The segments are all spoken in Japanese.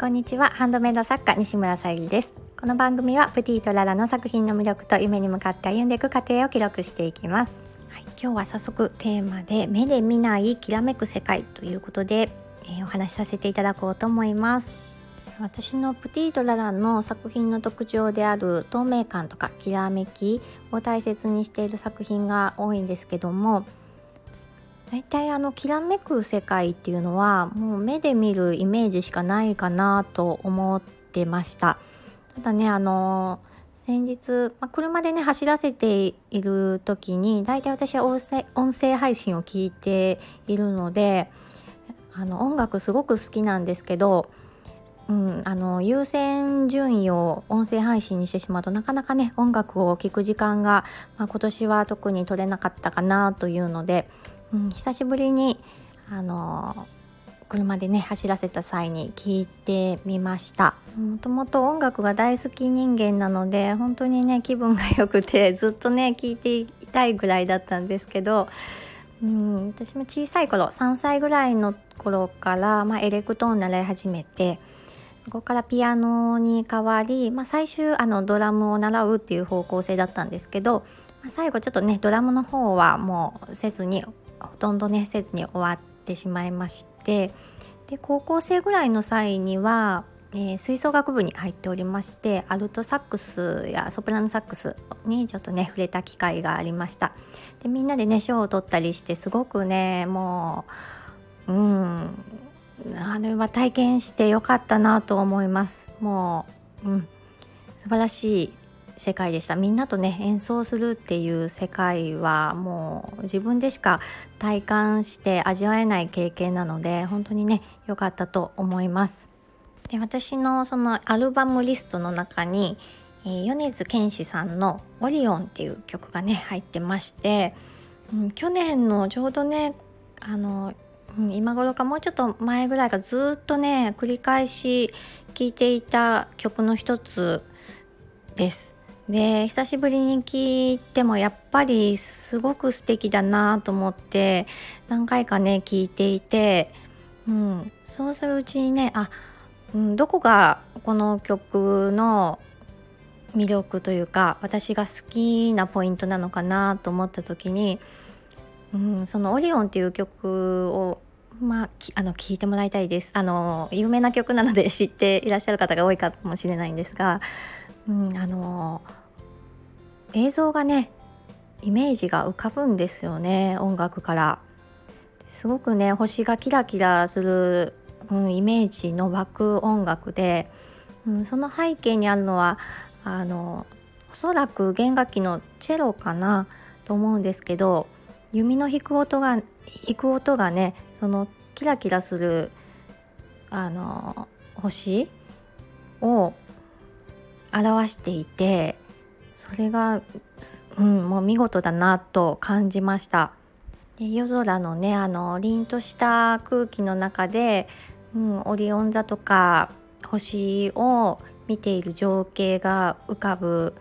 こんにちは。ハンドメイド作家西村さゆりです。この番組はプティとララの作品の魅力と夢に向かって歩んでいく過程を記録していきます。はい、今日は早速テーマで目で見ないきらめく世界ということで、えー、お話しさせていただこうと思います。私のプティとララの作品の特徴である透明感とかきらめきを大切にしている作品が多いんですけども大体あのきらめく世界っていうのはもう目で見るイメージしかないかなと思ってました。ただねあの先日、まあ、車でね走らせている時に大体私は音声音声配信を聞いているのであの音楽すごく好きなんですけどうん、あの優先順位を音声配信にしてしまうとなかなかね音楽を聴く時間が、まあ、今年は特に取れなかったかなというのでうん、久しぶりにあの車でね走らせた際に聞いてみました。もともと音楽が大好き人間なので本当にね気分が良くてずっとね聴いていたいぐらいだったんですけど、うん、私も小さい頃3歳ぐらいの頃から、まあ、エレクトーン習い始めてそこからピアノに変わり、まあ、最終あのドラムを習うっていう方向性だったんですけど、まあ、最後ちょっとねドラムの方はもうせずにほとんどねせずに終わってしまいましてで高校生ぐらいの際には、えー、吹奏楽部に入っておりましてアルトサックスやソプラノサックスにちょっとね触れた機会がありました。でみんなでね賞を取ったりしてすごくねもううんあれは体験してよかったなと思います。もう、うん、素晴らしい世界でしたみんなとね演奏するっていう世界はもう自分でしか体感して味わえない経験なので本当にね良かったと思いますで私のそのアルバムリストの中に、えー、米津玄師さんの「オリオン」っていう曲がね入ってまして、うん、去年のちょうどねあの今頃かもうちょっと前ぐらいかずっとね繰り返し聴いていた曲の一つです。で久しぶりに聞いてもやっぱりすごく素敵だなと思って何回かね聞いていて、うん、そうするうちにねあ、うん、どこがこの曲の魅力というか私が好きなポイントなのかなと思った時に、うん、その「オリオン」っていう曲をまあ、あの聞いてもらいたいです。あの有名な曲なので知っていらっしゃる方が多いかもしれないんですが、うん、あの映像がねイメージが浮かぶんですよね音楽から。すごくね星がキラキラする、うん、イメージの湧く音楽で、うん、その背景にあるのはあのおそらく弦楽器のチェロかなと思うんですけど弓の弾く音が弾く音がねそのキラキラするあの星を表していてそれが、うん、もう見事だなと感じました。で夜空のねあの凛とした空気の中で、うん、オリオン座とか星を見ている情景が浮かぶ、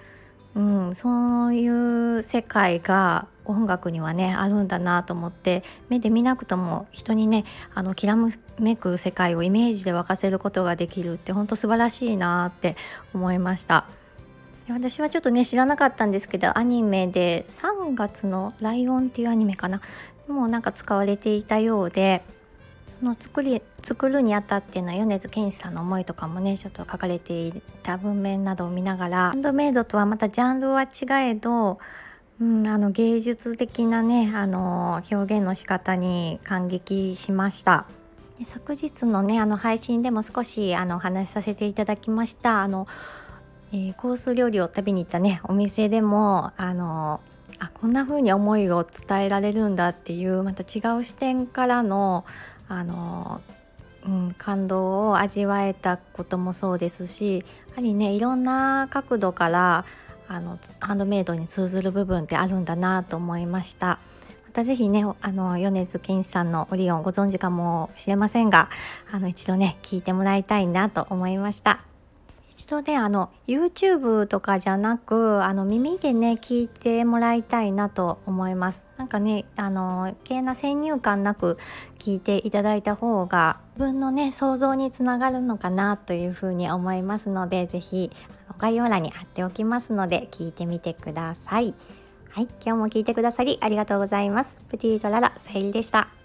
うん、そういう世界が音楽にはねあるんだなと思って目で見なくとも人にねあのきらめく世界をイメージで沸かせることができるって本当素晴らしいなって思いました。私はちょっとね知らなかったんですけどアニメで3月の「ライオン」っていうアニメかなもうなんか使われていたようでその作り作るにあたっての米津玄師さんの思いとかもねちょっと書かれていた文面などを見ながらハンドメイドとはまたジャンルは違えど、うん、あの芸術的なねあの表現の仕方に感激しました。昨日のねあの配信でも少しあのお話しさせていただきましたあのえー、コース料理を食べに行ったねお店でもあのあこんな風に思いを伝えられるんだっていうまた違う視点からのあの、うん、感動を味わえたこともそうですしやはりねいろんな角度からあのハンドメイドに通ずる部分ってあるんだなと思いました。また是非ねあの米津玄師さんのオリオンご存知かもしれませんがあの一度ね聞いてもらいたいなと思いました。一度ねあの YouTube とかじゃなくあの耳でね聞いてもらいたいなと思います。なんかねあの余計な先入観なく聞いていただいた方が自分のね想像につながるのかなというふうに思いますので是非概要欄に貼っておきますので聞いてみてください。はい今日も聞いてくださりありがとうございます。プティートララさゆりでした。